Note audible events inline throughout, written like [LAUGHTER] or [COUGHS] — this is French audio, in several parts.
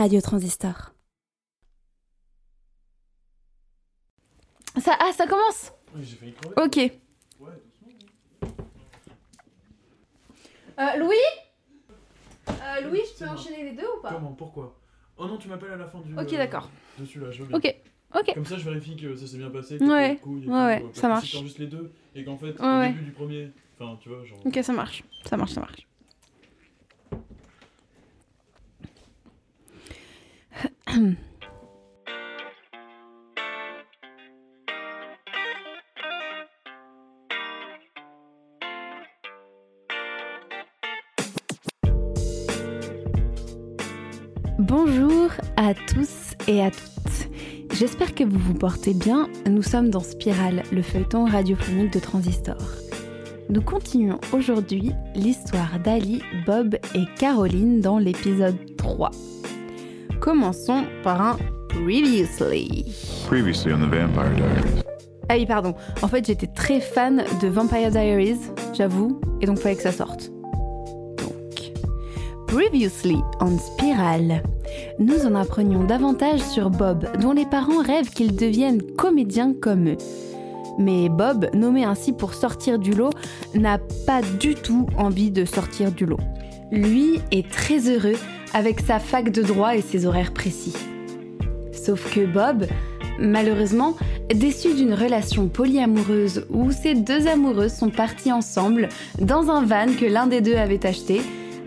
Radio Transistor. Ça, ah, ça commence Oui, j'ai failli crever. Ok. Ouais, doucement. Euh, Louis? Euh, Louis, je peux enchaîner les deux ou pas? Comment Pourquoi? Oh non, tu m'appelles à la fin du. Ok, euh, d'accord. De celui-là, je veux bien. Ok, ok. Comme ça, je vérifie que ça s'est bien passé. que Ouais, couilles ouais, euh, ça marche. Si t'enregistres les deux et qu'en fait, Ouais, au ouais. début du premier. Enfin, tu vois, genre. Ok, ça marche. Ça marche, ça marche, ça marche. [COUGHS] Bonjour à tous et à toutes. J'espère que vous vous portez bien. Nous sommes dans Spirale, le feuilleton radiophonique de Transistor. Nous continuons aujourd'hui l'histoire d'Ali, Bob et Caroline dans l'épisode 3. Commençons par un Previously. Previously on the Vampire Diaries. Ah oui, pardon. En fait, j'étais très fan de Vampire Diaries, j'avoue, et donc fallait que ça sorte. Donc, Previously on Spiral. Nous en apprenions davantage sur Bob, dont les parents rêvent qu'il devienne comédien comme eux. Mais Bob, nommé ainsi pour sortir du lot, n'a pas du tout envie de sortir du lot. Lui est très heureux avec sa fac de droit et ses horaires précis. Sauf que Bob, malheureusement, déçu d'une relation polyamoureuse où ces deux amoureux sont partis ensemble dans un van que l'un des deux avait acheté,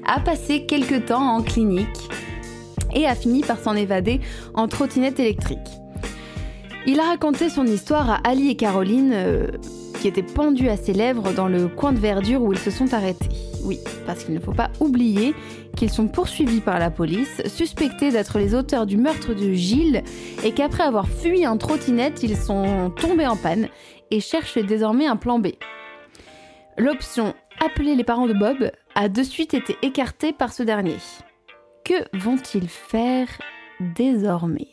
a passé quelque temps en clinique et a fini par s'en évader en trottinette électrique. Il a raconté son histoire à Ali et Caroline, euh, qui étaient pendus à ses lèvres dans le coin de verdure où ils se sont arrêtés. Oui, parce qu'il ne faut pas oublier qu'ils sont poursuivis par la police, suspectés d'être les auteurs du meurtre de Gilles, et qu'après avoir fui en trottinette, ils sont tombés en panne et cherchent désormais un plan B. L'option appeler les parents de Bob a de suite été écartée par ce dernier. Que vont-ils faire désormais?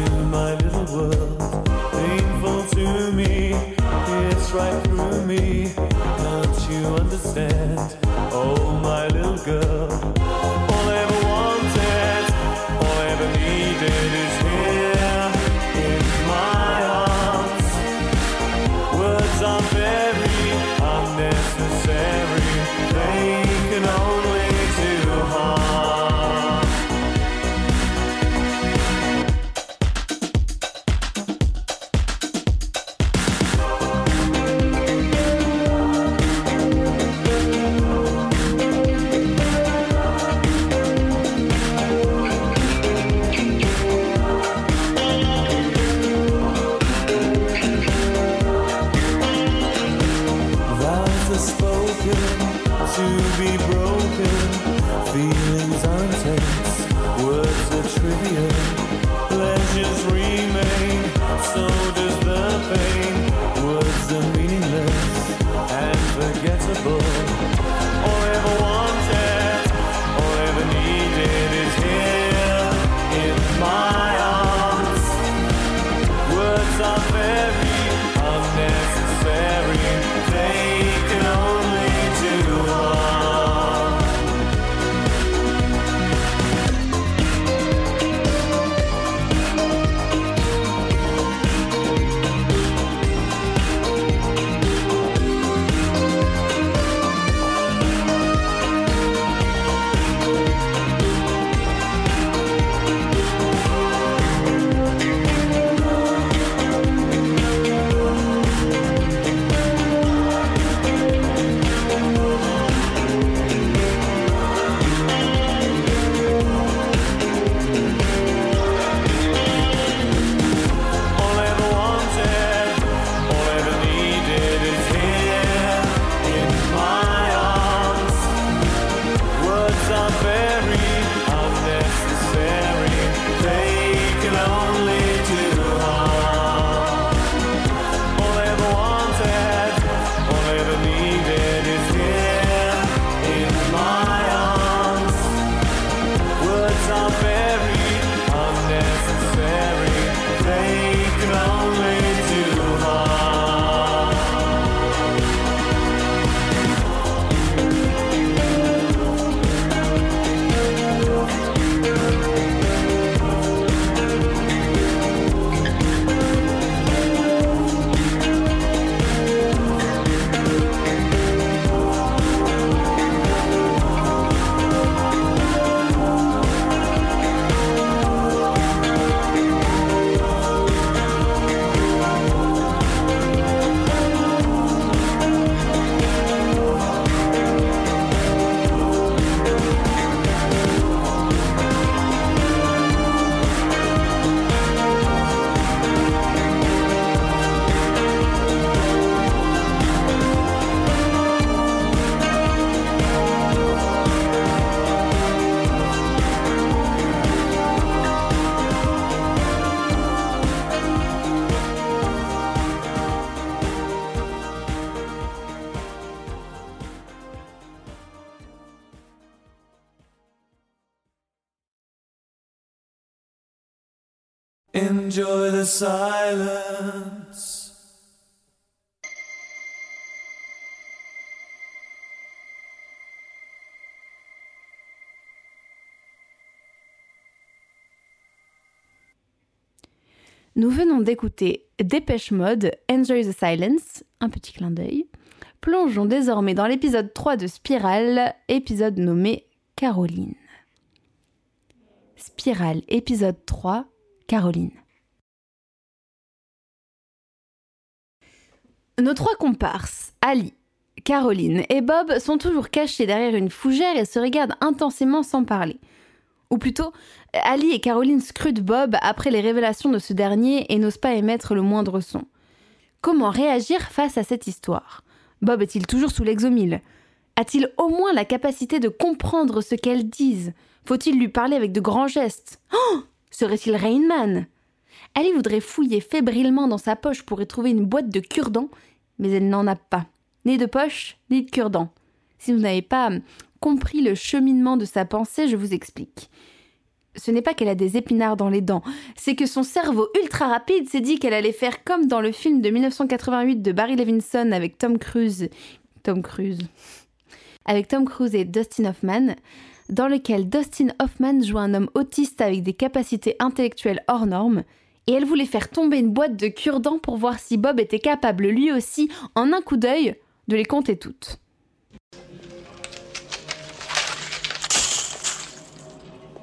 Into my little world. Painful to me, it's right through me. Can't you understand? Enjoy the silence. Nous venons d'écouter Dépêche Mode, Enjoy the Silence, un petit clin d'œil. Plongeons désormais dans l'épisode 3 de Spirale, épisode nommé Caroline. Spirale, épisode 3, Caroline. Nos trois comparses, Ali, Caroline et Bob, sont toujours cachés derrière une fougère et se regardent intensément sans parler. Ou plutôt, Ali et Caroline scrutent Bob après les révélations de ce dernier et n'osent pas émettre le moindre son. Comment réagir face à cette histoire? Bob est-il toujours sous l'exomile? A-t-il au moins la capacité de comprendre ce qu'elles disent? Faut-il lui parler avec de grands gestes? Oh! Serait-il Rainman? Ali voudrait fouiller fébrilement dans sa poche pour y trouver une boîte de cure-dents, mais elle n'en a pas. Ni de poche, ni de cure-dents. Si vous n'avez pas compris le cheminement de sa pensée, je vous explique. Ce n'est pas qu'elle a des épinards dans les dents, c'est que son cerveau ultra rapide s'est dit qu'elle allait faire comme dans le film de 1988 de Barry Levinson avec Tom Cruise. Tom Cruise. Avec Tom Cruise et Dustin Hoffman, dans lequel Dustin Hoffman joue un homme autiste avec des capacités intellectuelles hors normes, et elle voulait faire tomber une boîte de cure-dents pour voir si Bob était capable lui aussi, en un coup d'œil, de les compter toutes.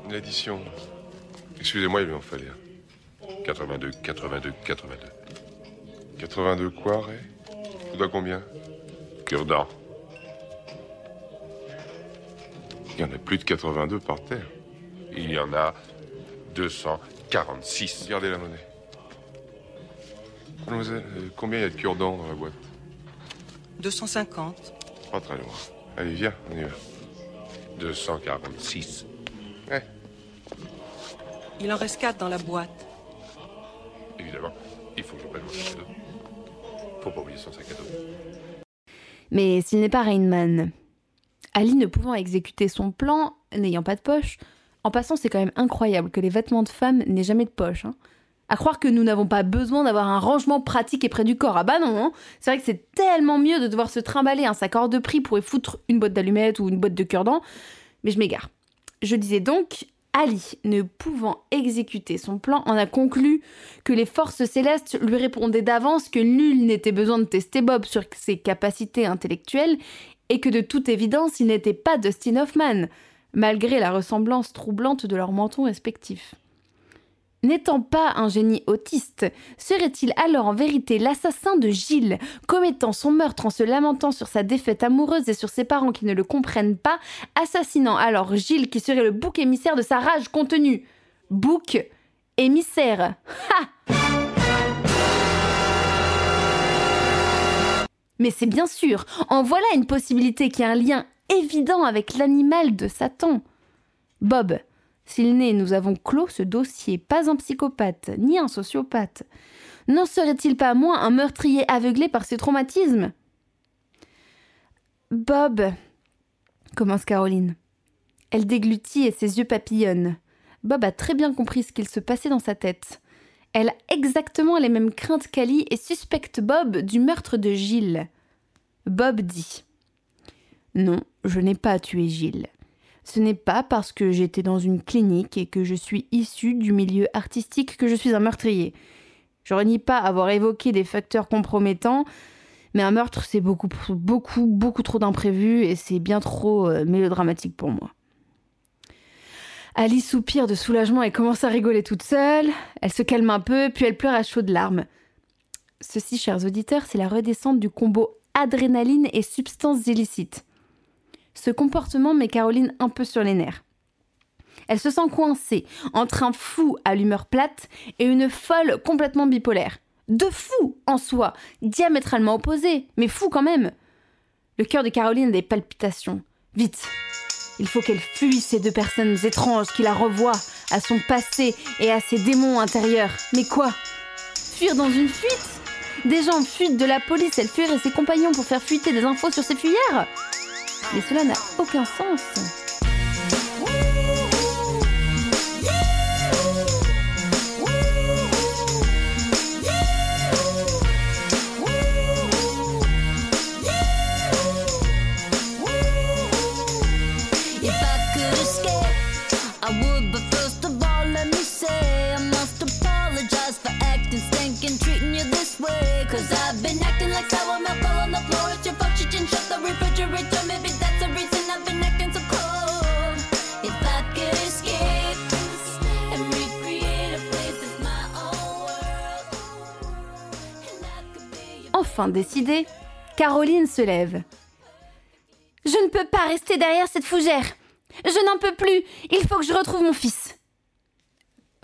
L'addition. Excusez-moi, il m'en fallait un. 82, 82, 82. 82 quoi, Ray? Tu dois combien? Cure-dent. Il y en a plus de 82 par terre. Il y en a 246. Regardez la monnaie. Mademoiselle, euh, combien il y a de cure-dents dans la boîte? 250. Pas très loin. Allez, viens, on y va. 246. Ouais, Il en reste quatre dans la boîte. évidemment. Il faut que je prenne mon sac à dos. Faut pas oublier son sac à dos. Mais s'il n'est pas Rainman, Ali ne pouvant exécuter son plan, n'ayant pas de poche, en passant, c'est quand même incroyable que les vêtements de femme n'aient jamais de poche. hein. À croire que nous n'avons pas besoin d'avoir un rangement pratique et près du corps. Ah bah non, hein. c'est vrai que c'est tellement mieux de devoir se trimballer un sac hors de prix pour y foutre une boîte d'allumettes ou une boîte de cure-dents. Mais je m'égare. Je disais donc, Ali, ne pouvant exécuter son plan, en a conclu que les forces célestes lui répondaient d'avance que nul n'était besoin de tester Bob sur ses capacités intellectuelles et que de toute évidence il n'était pas Dustin Hoffman, malgré la ressemblance troublante de leurs mentons respectifs. N'étant pas un génie autiste, serait-il alors en vérité l'assassin de Gilles, commettant son meurtre en se lamentant sur sa défaite amoureuse et sur ses parents qui ne le comprennent pas, assassinant alors Gilles qui serait le bouc émissaire de sa rage contenue? Bouc émissaire. Ha! Mais c'est bien sûr, en voilà une possibilité qui a un lien évident avec l'animal de Satan. Bob, s'il n'est, nous avons clos ce dossier, pas un psychopathe, ni un sociopathe. N'en serait-il pas moins un meurtrier aveuglé par ses traumatismes? Bob, commence Caroline. Elle déglutit et ses yeux papillonnent. Bob a très bien compris ce qu'il se passait dans sa tête. Elle a exactement les mêmes craintes qu'Ali et suspecte Bob du meurtre de Gilles. Bob dit Non, je n'ai pas tué Gilles. Ce n'est pas parce que j'étais dans une clinique et que je suis issu du milieu artistique que je suis un meurtrier. Je renie pas avoir évoqué des facteurs compromettants, mais un meurtre c'est beaucoup, beaucoup, beaucoup trop d'imprévus et c'est bien trop euh, mélodramatique pour moi. Alice soupire de soulagement et commence à rigoler toute seule. Elle se calme un peu, puis elle pleure à chaudes larmes. Ceci, chers auditeurs, c'est la redescente du combo adrénaline et substances illicites. Ce comportement met Caroline un peu sur les nerfs. Elle se sent coincée entre un fou à l'humeur plate et une folle complètement bipolaire. Deux fous en soi, diamétralement opposés, mais fous quand même. Le cœur de Caroline a des palpitations. Vite, il faut qu'elle fuit ces deux personnes étranges qui la revoient à son passé et à ses démons intérieurs. Mais quoi? Fuir dans une fuite? Des gens fuient de la police, elle fuirait ses compagnons pour faire fuiter des infos sur ses fuyères? Mais cela n'a aucun sens. Décidée, Caroline se lève. Je ne peux pas rester derrière cette fougère. Je n'en peux plus. Il faut que je retrouve mon fils.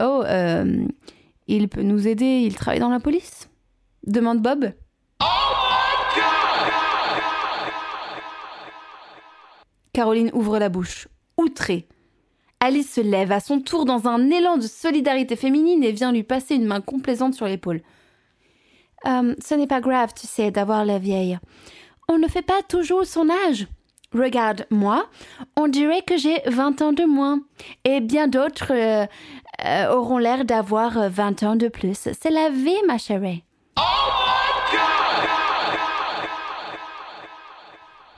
Oh, euh, il peut nous aider. Il travaille dans la police? Demande Bob. Caroline ouvre la bouche, outrée. Alice se lève à son tour dans un élan de solidarité féminine et vient lui passer une main complaisante sur l'épaule. Euh, ce n'est pas grave, tu sais, d'avoir la vieille. On ne fait pas toujours son âge. Regarde, moi, on dirait que j'ai 20 ans de moins. Et bien d'autres euh, euh, auront l'air d'avoir euh, 20 ans de plus. C'est la vie, ma chérie.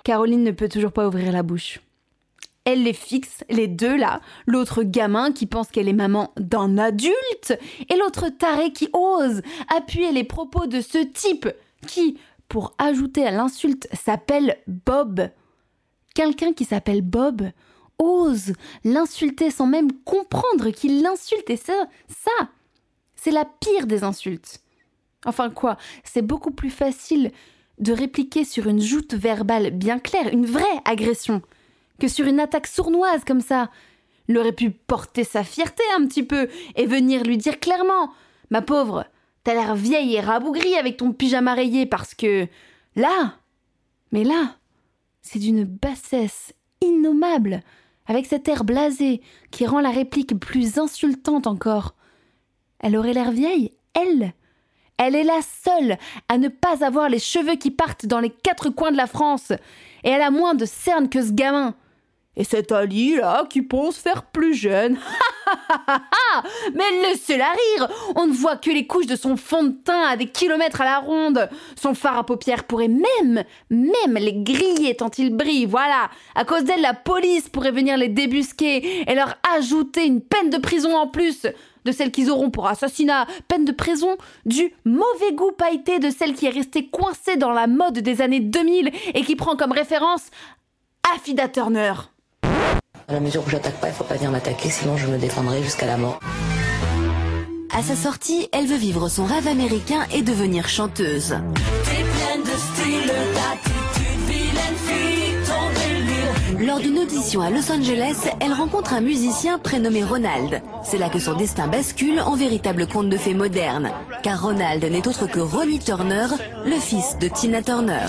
Caroline ne peut toujours pas ouvrir la bouche. Elle les fixe, les deux là, l'autre gamin qui pense qu'elle est maman d'un adulte, et l'autre taré qui ose appuyer les propos de ce type qui, pour ajouter à l'insulte, s'appelle Bob. Quelqu'un qui s'appelle Bob ose l'insulter sans même comprendre qu'il l'insulte, et ça, ça, c'est la pire des insultes. Enfin quoi, c'est beaucoup plus facile de répliquer sur une joute verbale bien claire, une vraie agression, que sur une attaque sournoise comme ça. Il aurait pu porter sa fierté un petit peu et venir lui dire clairement Ma pauvre, t'as l'air vieille et rabougrie avec ton pyjama rayé parce que. Là Mais là, c'est d'une bassesse innommable, avec cet air blasé qui rend la réplique plus insultante encore. Elle aurait l'air vieille, elle Elle est la seule à ne pas avoir les cheveux qui partent dans les quatre coins de la France, et elle a moins de cernes que ce gamin. Et cette Ali là qui pense faire plus jeune. [LAUGHS] Mais laissez-la rire On ne voit que les couches de son fond de teint à des kilomètres à la ronde. Son phare à paupières pourrait même, même les griller tant il brille, voilà. À cause d'elle, la police pourrait venir les débusquer et leur ajouter une peine de prison en plus de celle qu'ils auront pour assassinat, peine de prison du mauvais goût pailleté de celle qui est restée coincée dans la mode des années 2000 et qui prend comme référence Affida Turner. À la mesure où j'attaque pas, il faut pas venir m'attaquer, sinon je me défendrai jusqu'à la mort. À sa sortie, elle veut vivre son rêve américain et devenir chanteuse. Lors d'une audition à Los Angeles, elle rencontre un musicien prénommé Ronald. C'est là que son destin bascule en véritable conte de fées moderne. Car Ronald n'est autre que Ronnie Turner, le fils de Tina Turner.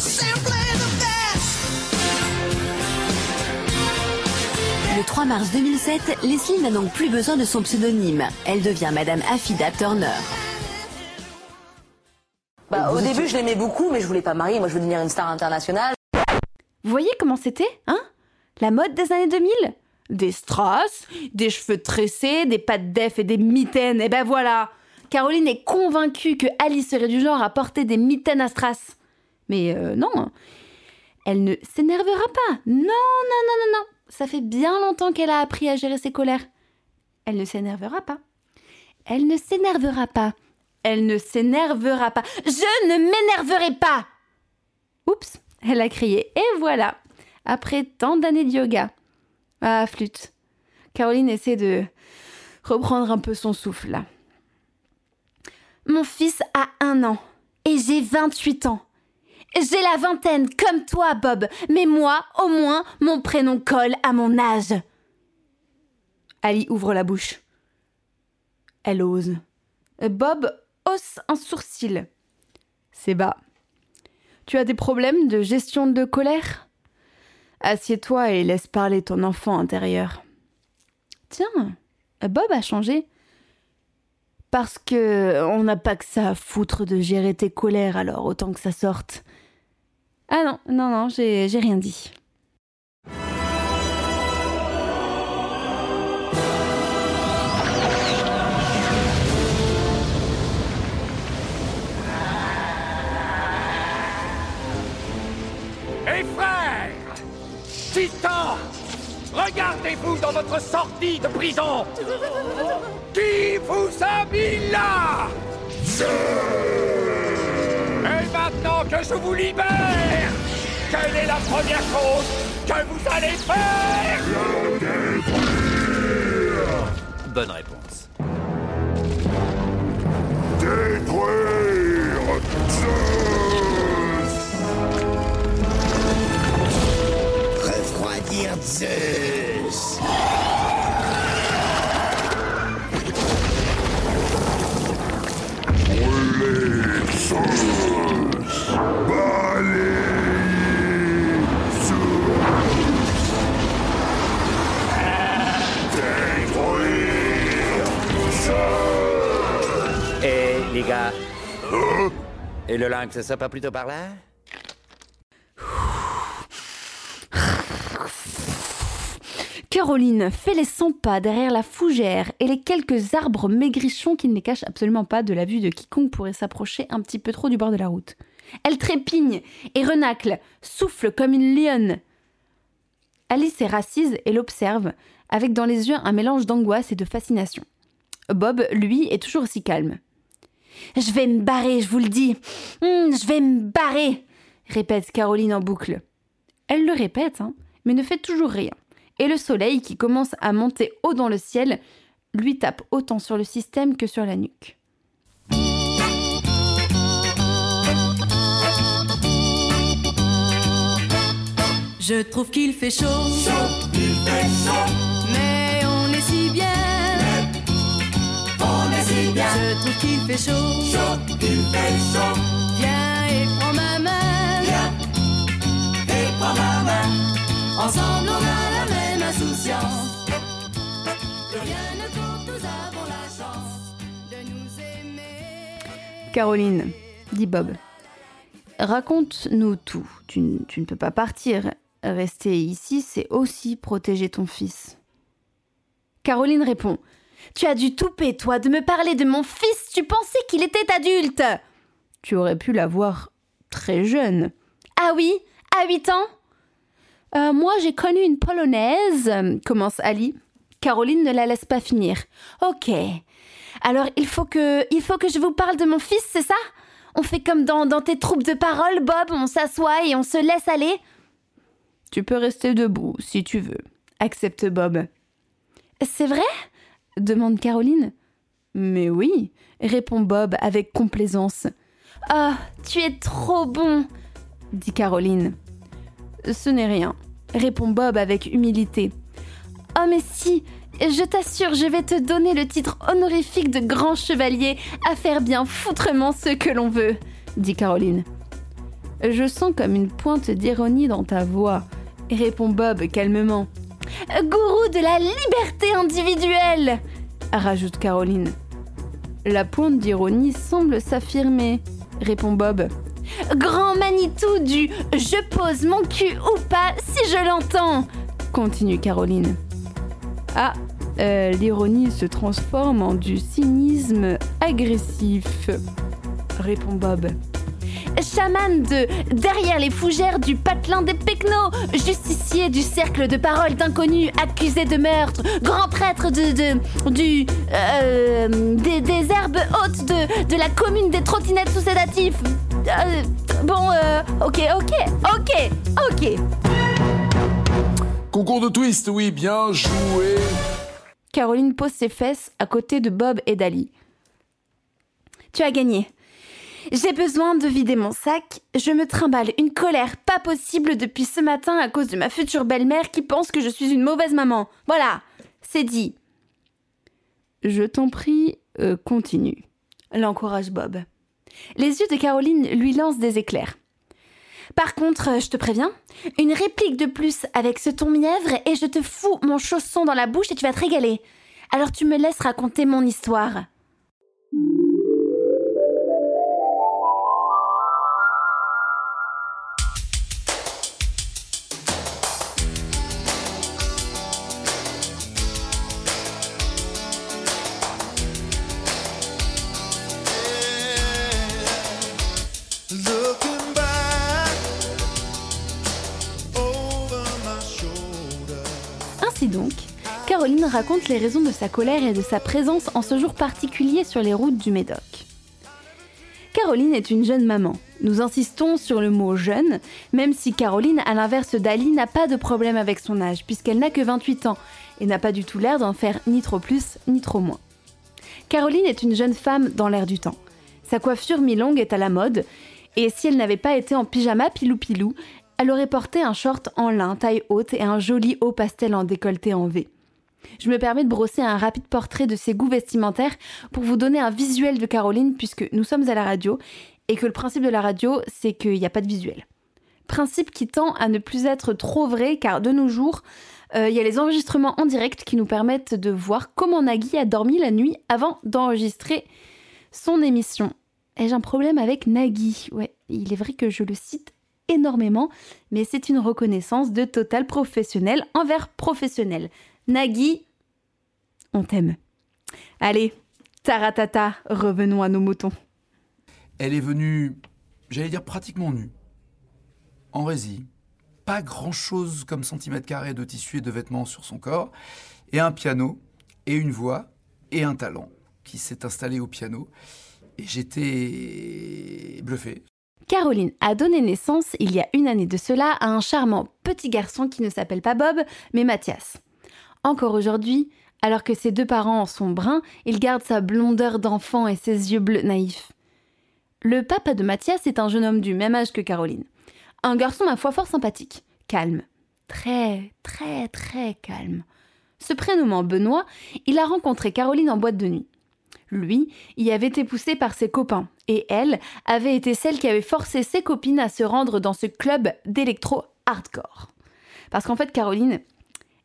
Le 3 mars 2007, Leslie n'a donc plus besoin de son pseudonyme. Elle devient Madame Affida Turner. Bah, au début, je l'aimais beaucoup, mais je voulais pas marier. Moi, je veux devenir une star internationale. Vous voyez comment c'était, hein? La mode des années 2000 Des strass, des cheveux tressés, des pattes d'eff et des mitaines, et ben voilà Caroline est convaincue que Alice serait du genre à porter des mitaines à strass. Mais euh, non, elle ne s'énervera pas. Non, non, non, non, non. Ça fait bien longtemps qu'elle a appris à gérer ses colères. Elle ne s'énervera pas. Elle ne s'énervera pas. Elle ne s'énervera pas. Je ne m'énerverai pas. Oups, elle a crié. Et voilà, après tant d'années de yoga. Ah, flûte. Caroline essaie de reprendre un peu son souffle. Mon fils a un an et j'ai 28 ans. J'ai la vingtaine, comme toi, Bob, mais moi, au moins, mon prénom colle à mon âge. Ali ouvre la bouche. Elle ose. Bob hausse un sourcil. C'est bas. Tu as des problèmes de gestion de colère? Assieds-toi et laisse parler ton enfant intérieur. Tiens, Bob a changé. Parce que on n'a pas que ça à foutre de gérer tes colères, alors autant que ça sorte. Ah non, non, non, j'ai j'ai rien dit. Et frères Titans Regardez-vous dans votre sortie de prison! Qui vous a mis là? Maintenant que je vous libère, quelle est la première chose que vous allez faire? Bonne réponse. Détruire Zeus! Refroidir Zeus Et le lynx, ça pas plutôt par là Caroline fait les 100 pas derrière la fougère et les quelques arbres maigrichons qui ne les cachent absolument pas de la vue de quiconque pourrait s'approcher un petit peu trop du bord de la route. Elle trépigne et renacle, souffle comme une lionne. Alice est rassise et l'observe, avec dans les yeux un mélange d'angoisse et de fascination. Bob, lui, est toujours aussi calme. Je vais me barrer, je vous le dis. Hum, je vais me barrer, répète Caroline en boucle. Elle le répète, hein, mais ne fait toujours rien. Et le soleil, qui commence à monter haut dans le ciel, lui tape autant sur le système que sur la nuque. Je trouve qu'il fait chaud, mais si bien. Je trouve qu'il fait chaud, Viens et prends ma main. et prends ma main. Ensemble on a la même insouciance. Plus rien ne compte, nous avons la chance de nous aimer. Caroline, dit Bob, raconte-nous tout. Tu, tu ne peux pas partir. Rester ici, c'est aussi protéger ton fils. Caroline répond Tu as dû touper, toi, de me parler de mon fils. Tu pensais qu'il était adulte. Tu aurais pu la voir très jeune. Ah oui À 8 ans Euh, Moi, j'ai connu une polonaise, commence Ali. Caroline ne la laisse pas finir. Ok. Alors, il faut que, il faut que je vous parle de mon fils, c'est ça? On fait comme dans, dans tes troupes de parole, Bob, on s'assoit et on se laisse aller Tu peux rester debout, si tu veux, accepte Bob. C'est vrai? Demande Caroline. Mais oui, répond Bob avec complaisance. Ah, tu es trop bon dit Caroline. Ce n'est rien, répond Bob avec humilité. Oh mais si, je t'assure, je vais te donner le titre honorifique de grand chevalier à faire bien foutrement ce que l'on veut, dit Caroline. Je sens comme une pointe d'ironie dans ta voix, répond Bob calmement. Gourou de la liberté individuelle, rajoute Caroline. La pointe d'ironie semble s'affirmer, répond Bob. Grand Manitou du je pose mon cul ou pas si je l'entends, continue Caroline. Ah, euh, l'ironie se transforme en du cynisme agressif, répond Bob. Chaman de derrière les fougères du patelin des Pecnos, justicier du cercle de paroles d'inconnus accusé de meurtre, grand prêtre de, de du euh, des, des herbes hautes de, de la commune des trottinettes sous sédatifs. Euh, bon, euh, ok, ok, ok, ok. Concours de twist, oui, bien joué. Caroline pose ses fesses à côté de Bob et d'Ali. Tu as gagné. J'ai besoin de vider mon sac. Je me trimballe une colère pas possible depuis ce matin à cause de ma future belle-mère qui pense que je suis une mauvaise maman. Voilà, c'est dit. Je t'en prie, euh, continue, l'encourage Bob. Les yeux de Caroline lui lancent des éclairs. Par contre, je te préviens, une réplique de plus avec ce ton mièvre et je te fous mon chausson dans la bouche et tu vas te régaler. Alors tu me laisses raconter mon histoire. Caroline raconte les raisons de sa colère et de sa présence en ce jour particulier sur les routes du Médoc. Caroline est une jeune maman. Nous insistons sur le mot jeune, même si Caroline, à l'inverse d'Ali, n'a pas de problème avec son âge, puisqu'elle n'a que 28 ans et n'a pas du tout l'air d'en faire ni trop plus ni trop moins. Caroline est une jeune femme dans l'air du temps. Sa coiffure mi-longue est à la mode, et si elle n'avait pas été en pyjama pilou-pilou, elle aurait porté un short en lin taille haute et un joli haut pastel en décolleté en V. Je me permets de brosser un rapide portrait de ses goûts vestimentaires pour vous donner un visuel de Caroline puisque nous sommes à la radio et que le principe de la radio, c'est qu'il n'y a pas de visuel. Principe qui tend à ne plus être trop vrai car de nos jours, euh, il y a les enregistrements en direct qui nous permettent de voir comment Nagui a dormi la nuit avant d'enregistrer son émission. Ai-je un problème avec Nagui? Ouais, il est vrai que je le cite énormément, mais c'est une reconnaissance de total professionnel envers professionnel. Nagui, on t'aime. Allez, taratata, revenons à nos moutons. Elle est venue, j'allais dire pratiquement nue. En résie. Pas grand chose comme centimètre carré de tissu et de vêtements sur son corps. Et un piano, et une voix, et un talent qui s'est installé au piano. Et j'étais bluffé. Caroline a donné naissance, il y a une année de cela, à un charmant petit garçon qui ne s'appelle pas Bob, mais Mathias. Encore aujourd'hui, alors que ses deux parents sont bruns, il garde sa blondeur d'enfant et ses yeux bleus naïfs. Le papa de Mathias est un jeune homme du même âge que Caroline. Un garçon, ma foi, fort sympathique, calme. Très, très, très calme. Se prénommant Benoît, il a rencontré Caroline en boîte de nuit. Lui y avait été poussé par ses copains, et elle avait été celle qui avait forcé ses copines à se rendre dans ce club d'électro hardcore. Parce qu'en fait, Caroline,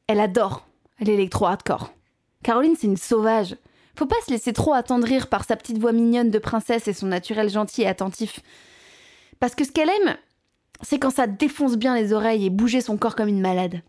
elle adore l'électro hardcore. Caroline, c'est une sauvage. Faut pas se laisser trop attendrir par sa petite voix mignonne de princesse et son naturel gentil et attentif. Parce que ce qu'elle aime, c'est quand ça défonce bien les oreilles et bouger son corps comme une malade.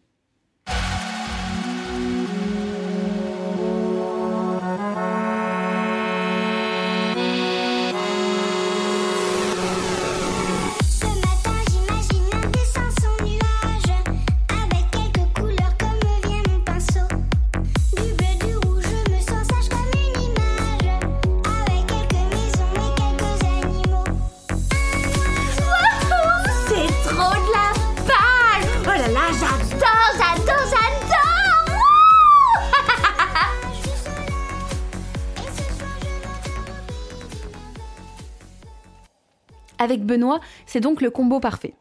Avec Benoît, c'est donc le combo parfait.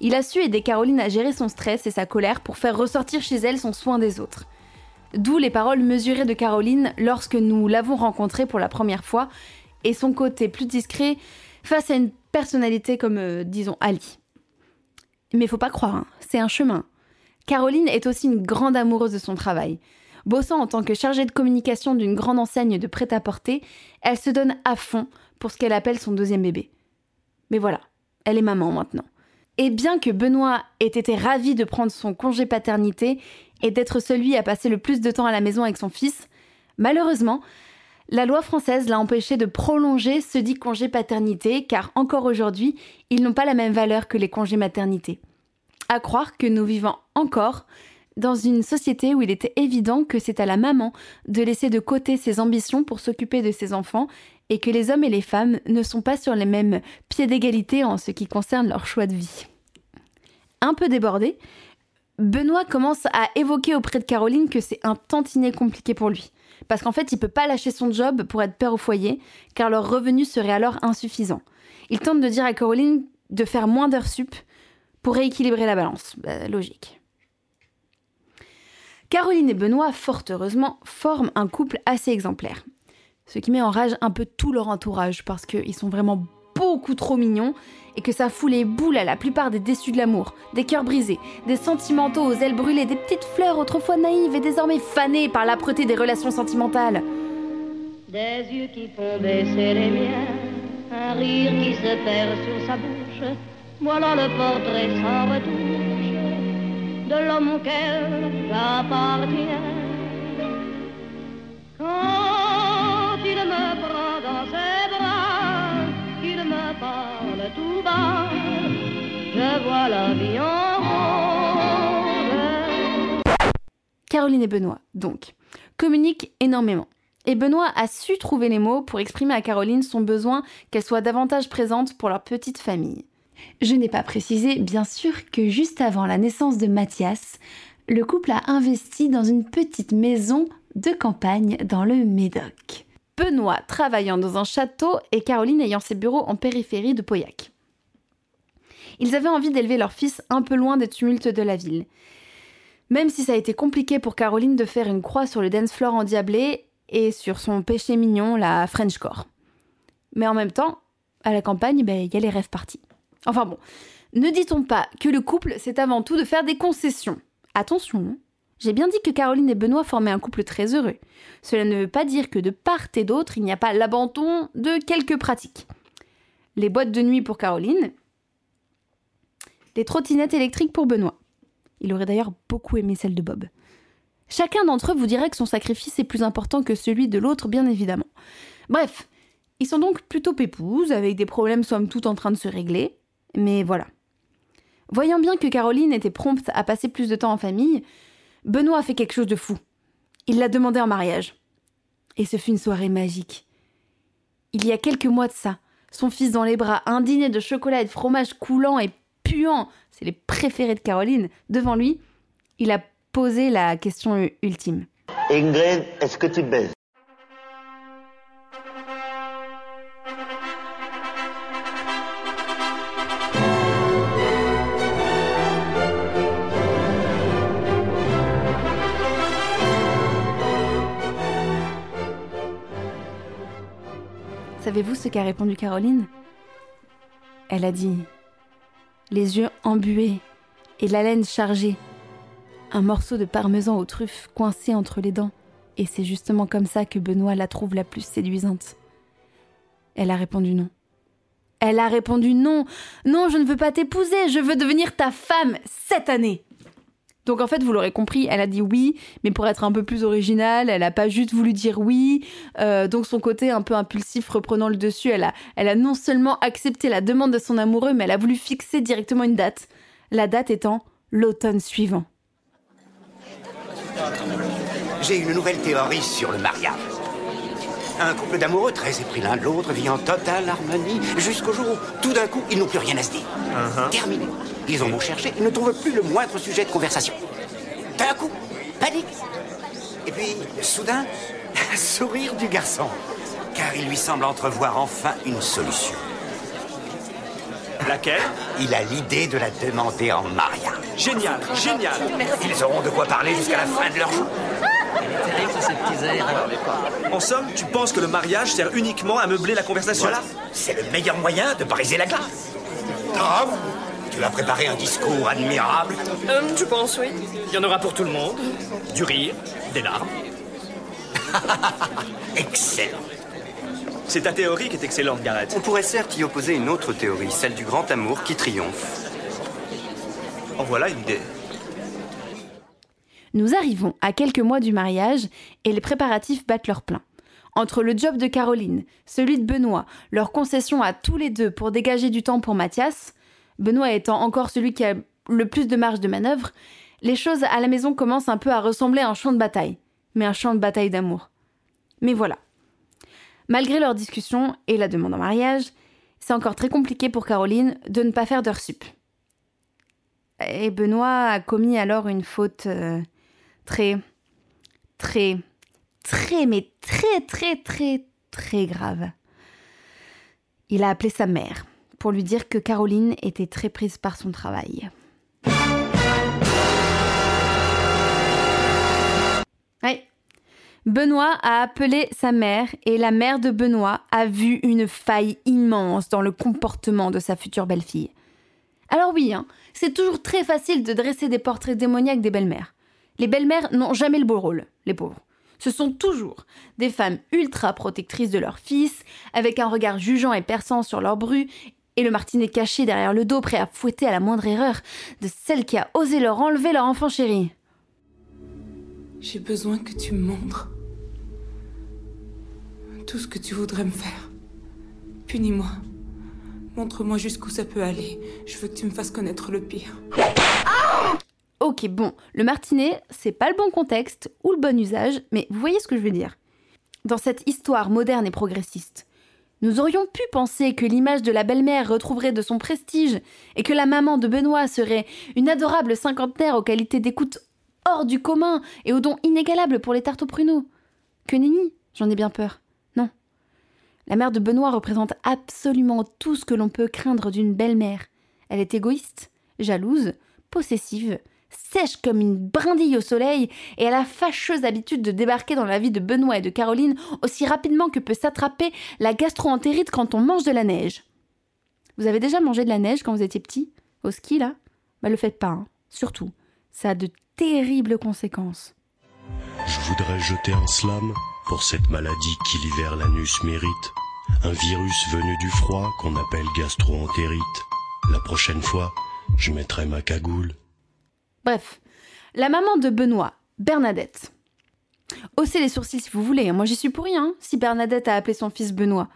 Il a su aider Caroline à gérer son stress et sa colère pour faire ressortir chez elle son soin des autres. D'où les paroles mesurées de Caroline lorsque nous l'avons rencontrée pour la première fois et son côté plus discret face à une personnalité comme, euh, disons, Ali. Mais faut pas croire, hein, c'est un chemin. Caroline est aussi une grande amoureuse de son travail. Bossant en tant que chargée de communication d'une grande enseigne de prêt-à-porter, elle se donne à fond pour ce qu'elle appelle son deuxième bébé. Mais voilà, elle est maman maintenant. Et bien que Benoît ait été ravi de prendre son congé paternité et d'être celui à passer le plus de temps à la maison avec son fils, malheureusement, la loi française l'a empêché de prolonger ce dit congé paternité car encore aujourd'hui, ils n'ont pas la même valeur que les congés maternité. À croire que nous vivons encore dans une société où il était évident que c'est à la maman de laisser de côté ses ambitions pour s'occuper de ses enfants et que les hommes et les femmes ne sont pas sur les mêmes pieds d'égalité en ce qui concerne leur choix de vie. Un peu débordé, Benoît commence à évoquer auprès de Caroline que c'est un tantinet compliqué pour lui. Parce qu'en fait, il peut pas lâcher son job pour être père au foyer, car leur revenu serait alors insuffisant. Il tente de dire à Caroline de faire moins d'heures sup pour rééquilibrer la balance. Bah, logique. Caroline et Benoît, fort heureusement, forment un couple assez exemplaire. Ce qui met en rage un peu tout leur entourage parce qu'ils sont vraiment beaucoup trop mignons et que ça fout les boules à la plupart des déçus de l'amour, des cœurs brisés, des sentimentaux aux ailes brûlées, des petites fleurs autrefois naïves et désormais fanées par l'âpreté des relations sentimentales. Des yeux qui font baisser les miens, un rire qui se perd sur sa bouche. Voilà le portrait sans retouche de l'homme auquel j'appartiens. Me prend dans ses bras, qu'il me parle tout bas, je vois la vie en rose. Caroline et Benoît, donc, communiquent énormément. Et Benoît a su trouver les mots pour exprimer à Caroline son besoin qu'elle soit davantage présente pour leur petite famille. Je n'ai pas précisé, bien sûr, que juste avant la naissance de Mathias, le couple a investi dans une petite maison de campagne dans le Médoc. Benoît travaillant dans un château et Caroline ayant ses bureaux en périphérie de Pauillac. Ils avaient envie d'élever leur fils un peu loin des tumultes de la ville. Même si ça a été compliqué pour Caroline de faire une croix sur le dance floor endiablé et sur son péché mignon, la Frenchcore. Mais en même temps, à la campagne, ben, il y a les rêves partis. Enfin bon, ne dit-on pas que le couple, c'est avant tout de faire des concessions Attention, hein. J'ai bien dit que Caroline et Benoît formaient un couple très heureux. Cela ne veut pas dire que de part et d'autre, il n'y a pas l'abandon de quelques pratiques. Les boîtes de nuit pour Caroline, les trottinettes électriques pour Benoît. Il aurait d'ailleurs beaucoup aimé celle de Bob. Chacun d'entre eux vous dirait que son sacrifice est plus important que celui de l'autre, bien évidemment. Bref, ils sont donc plutôt pépouses, avec des problèmes somme toute en train de se régler, mais voilà. Voyant bien que Caroline était prompte à passer plus de temps en famille, Benoît a fait quelque chose de fou. Il l'a demandé en mariage. Et ce fut une soirée magique. Il y a quelques mois de ça, son fils dans les bras, un de chocolat et de fromage coulant et puant, c'est les préférés de Caroline, devant lui, il a posé la question ultime. Ingrid, est-ce que tu baises? Savez-vous ce qu'a répondu Caroline? Elle a dit Les yeux embués et la laine chargée. Un morceau de parmesan aux truffes coincé entre les dents. Et c'est justement comme ça que Benoît la trouve la plus séduisante. Elle a répondu non. Elle a répondu non. Non, je ne veux pas t'épouser, je veux devenir ta femme cette année. Donc en fait, vous l'aurez compris, elle a dit oui, mais pour être un peu plus originale, elle a pas juste voulu dire oui. Euh, donc son côté un peu impulsif reprenant le dessus, elle a, elle a non seulement accepté la demande de son amoureux, mais elle a voulu fixer directement une date. La date étant l'automne suivant. J'ai une nouvelle théorie sur le mariage. Un couple d'amoureux très épris l'un de l'autre vit en totale harmonie jusqu'au jour où, tout d'un coup, ils n'ont plus rien à se dire. Terminé. Ils ont beau chercher, ils ne trouvent plus le moindre sujet de conversation. D'un coup, panique. Et puis, soudain, un sourire du garçon. Car il lui semble entrevoir enfin une solution. Laquelle? Il a l'idée de la demander en mariage. Génial, génial. Ils auront de quoi parler jusqu'à la fin de leur jour. En somme, tu penses que le mariage sert uniquement à meubler la conversation? Voilà, c'est le meilleur moyen de briser la glace. Tom, tu as préparé un discours admirable. Euh, tu penses, oui. Il y en aura pour tout le monde. Du rire, des larmes. [LAUGHS] Excellent. C'est ta théorie qui est excellente, Gareth. On pourrait certes y opposer une autre théorie, celle du grand amour qui triomphe. En voilà une idée. Nous arrivons à quelques mois du mariage et les préparatifs battent leur plein. Entre le job de Caroline, celui de Benoît, leur concession à tous les deux pour dégager du temps pour Mathias, Benoît étant encore celui qui a le plus de marge de manœuvre, les choses à la maison commencent un peu à ressembler à un champ de bataille, mais un champ de bataille d'amour. Mais voilà. Malgré leur discussion et la demande en mariage, c'est encore très compliqué pour Caroline de ne pas faire d'heures sup. Et Benoît a commis alors une faute euh, très, très, très, mais très, très, très, très grave. Il a appelé sa mère pour lui dire que Caroline était très prise par son travail. Benoît a appelé sa mère et la mère de Benoît a vu une faille immense dans le comportement de sa future belle-fille. Alors oui, hein, c'est toujours très facile de dresser des portraits démoniaques des belles-mères. Les belles-mères n'ont jamais le beau rôle, les pauvres. Ce sont toujours des femmes ultra protectrices de leur fils, avec un regard jugeant et perçant sur leur bru, et le martinet caché derrière le dos, prêt à fouetter à la moindre erreur de celle qui a osé leur enlever leur enfant chéri. J'ai besoin que tu me montres tout ce que tu voudrais me faire. Punis-moi. Montre-moi jusqu'où ça peut aller. Je veux que tu me fasses connaître le pire. Ok, bon, le martinet, c'est pas le bon contexte ou le bon usage, mais vous voyez ce que je veux dire. dans cette histoire moderne et progressiste. Nous aurions pu penser que l'image de la belle-mère retrouverait de son prestige et que la maman de Benoît serait une adorable cinquantenaire aux qualités d'écoute hors du commun et aux dons inégalables pour les tartes aux pruneaux. Que nenni, j'en ai bien peur. Non. La mère de Benoît représente absolument tout ce que l'on peut craindre d'une belle-mère. Elle est égoïste, jalouse, possessive, sèche comme une brindille au soleil, et a la fâcheuse habitude de débarquer dans la vie de Benoît et de Caroline aussi rapidement que peut s'attraper la gastro-entérite quand on mange de la neige. Vous avez déjà mangé de la neige quand vous étiez petit Au ski, là? Bah le faites pas, hein. surtout. Ça a de terribles conséquences. Je voudrais jeter un slam pour cette maladie qui l'hiver l'anus mérite. Un virus venu du froid qu'on appelle gastro-entérite. La prochaine fois, je mettrai ma cagoule. Bref, la maman de Benoît, Bernadette. Haussez les sourcils si vous voulez, hein. moi j'y suis pour rien hein, si Bernadette a appelé son fils Benoît.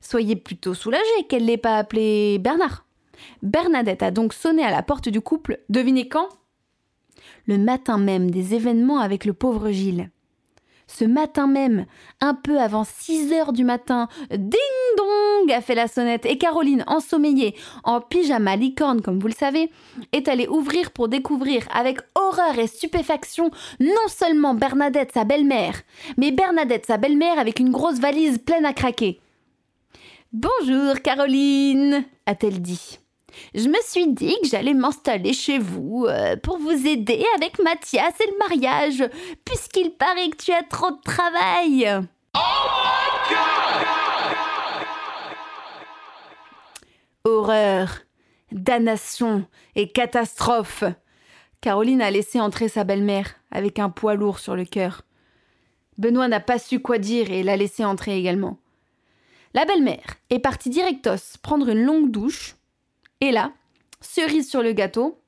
Soyez plutôt soulagés qu'elle l'ait pas appelé Bernard. Bernadette a donc sonné à la porte du couple, devinez quand? Le matin même des événements avec le pauvre Gilles. Ce matin même, un peu avant 6 heures du matin, ding dong a fait la sonnette et Caroline, ensommeillée, en pyjama licorne comme vous le savez, est allée ouvrir pour découvrir avec horreur et stupéfaction non seulement Bernadette sa belle-mère, mais Bernadette sa belle-mère avec une grosse valise pleine à craquer. Bonjour Caroline, a-t-elle dit. Je me suis dit que j'allais m'installer chez vous euh, pour vous aider avec Mathias et le mariage, puisqu'il paraît que tu as trop de travail. Horreur, damnation et catastrophe. Caroline a laissé entrer sa belle-mère avec un poids lourd sur le cœur. Benoît n'a pas su quoi dire et l'a laissé entrer également. La belle-mère est partie directos prendre une longue douche et là, cerise sur le gâteau,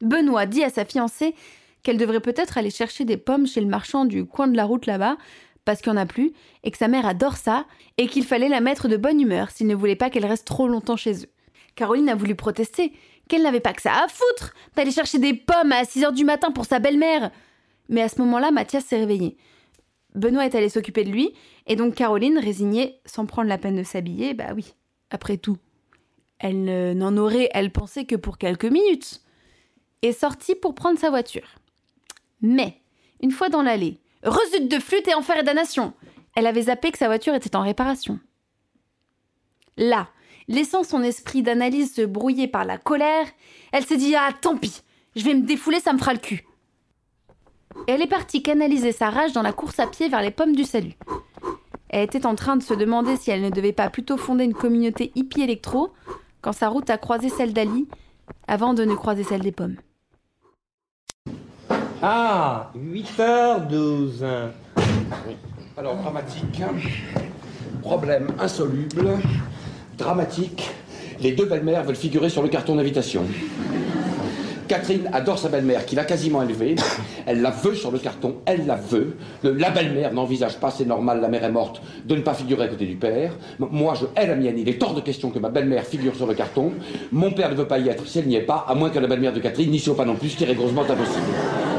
Benoît dit à sa fiancée qu'elle devrait peut-être aller chercher des pommes chez le marchand du coin de la route là-bas, parce qu'il n'y en a plus, et que sa mère adore ça, et qu'il fallait la mettre de bonne humeur s'il ne voulait pas qu'elle reste trop longtemps chez eux. Caroline a voulu protester, qu'elle n'avait pas que ça à foutre d'aller chercher des pommes à 6 heures du matin pour sa belle-mère. Mais à ce moment-là, Mathias s'est réveillé. Benoît est allé s'occuper de lui, et donc Caroline, résignée, sans prendre la peine de s'habiller, bah oui, après tout, elle ne- n'en aurait, elle pensait que pour quelques minutes, est sortie pour prendre sa voiture. Mais, une fois dans l'allée, rezut de flûte et enfer et damnation Elle avait zappé que sa voiture était en réparation. Là, laissant son esprit d'analyse se brouiller par la colère, elle s'est dit Ah, tant pis, je vais me défouler, ça me fera le cul. Et elle est partie canaliser sa rage dans la course à pied vers les pommes du salut. Elle était en train de se demander si elle ne devait pas plutôt fonder une communauté hippie électro quand sa route a croisé celle d'Ali avant de ne croiser celle des pommes. Ah, 8h12. Alors, dramatique. Problème insoluble. Dramatique. Les deux belles-mères veulent figurer sur le carton d'invitation. Catherine adore sa belle-mère, qui l'a quasiment élevée. Elle la veut sur le carton, elle la veut. La belle-mère n'envisage pas, c'est normal, la mère est morte, de ne pas figurer à côté du père. Moi, je hais la mienne. Il est hors de question que ma belle-mère figure sur le carton. Mon père ne veut pas y être si elle n'y est pas, à moins que la belle-mère de Catherine n'y soit pas non plus, ce qui impossible.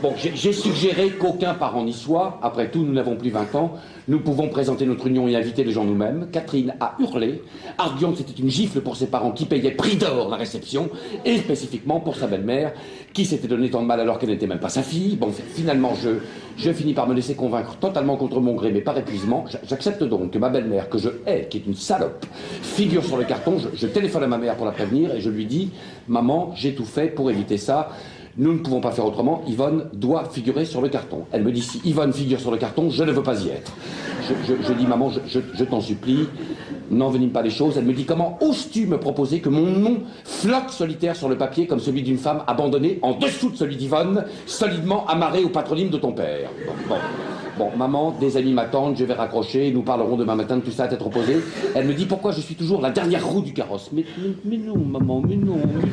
Bon, j'ai suggéré qu'aucun parent n'y soit. Après tout, nous n'avons plus 20 ans. Nous pouvons présenter notre union et inviter les gens nous-mêmes. Catherine a hurlé, arguant que c'était une gifle pour ses parents qui payaient prix d'or la réception, et spécifiquement pour sa belle-mère, qui s'était donné tant de mal alors qu'elle n'était même pas sa fille. Bon, finalement, je, finis par me laisser convaincre totalement contre mon gré, mais par épuisement. J'accepte donc que ma belle-mère, que je hais, qui est une salope, figure sur le carton. Je téléphone à ma mère pour la prévenir et je lui dis Maman, j'ai tout fait pour éviter ça. Nous ne pouvons pas faire autrement. Yvonne doit figurer sur le carton. Elle me dit si Yvonne figure sur le carton, je ne veux pas y être. Je, dis maman, je t'en supplie, n'envenime pas les choses. Elle me dit comment oses-tu me proposer que mon nom flotte solitaire sur le papier comme celui d'une femme abandonnée en dessous de celui d'Yvonne, solidement amarré au patronyme de ton père? Bon, bon. Bon, maman, des amis m'attendent, je vais raccrocher, nous parlerons demain matin de tout ça à tête reposée. Elle me dit pourquoi je suis toujours la dernière roue du carrosse? Mais, mais, mais non, maman, mais non, mais non.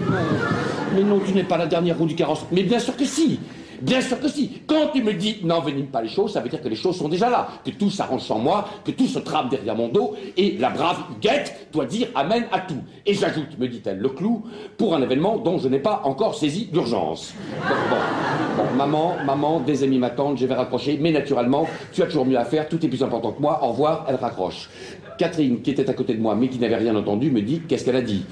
Mais non, tu n'es pas la dernière roue du carrosse. Mais bien sûr que si Bien sûr que si. Quand tu me dis n'envenime pas les choses, ça veut dire que les choses sont déjà là, que tout s'arrange sans moi, que tout se trame derrière mon dos, et la brave Huguette doit dire amen à tout. Et j'ajoute, me dit-elle, le clou pour un événement dont je n'ai pas encore saisi l'urgence. Bon, maman, maman, des amis m'attendent, je vais raccrocher, mais naturellement, tu as toujours mieux à faire, tout est plus important que moi, au revoir, elle raccroche. Catherine, qui était à côté de moi, mais qui n'avait rien entendu, me dit qu'est-ce qu'elle a dit?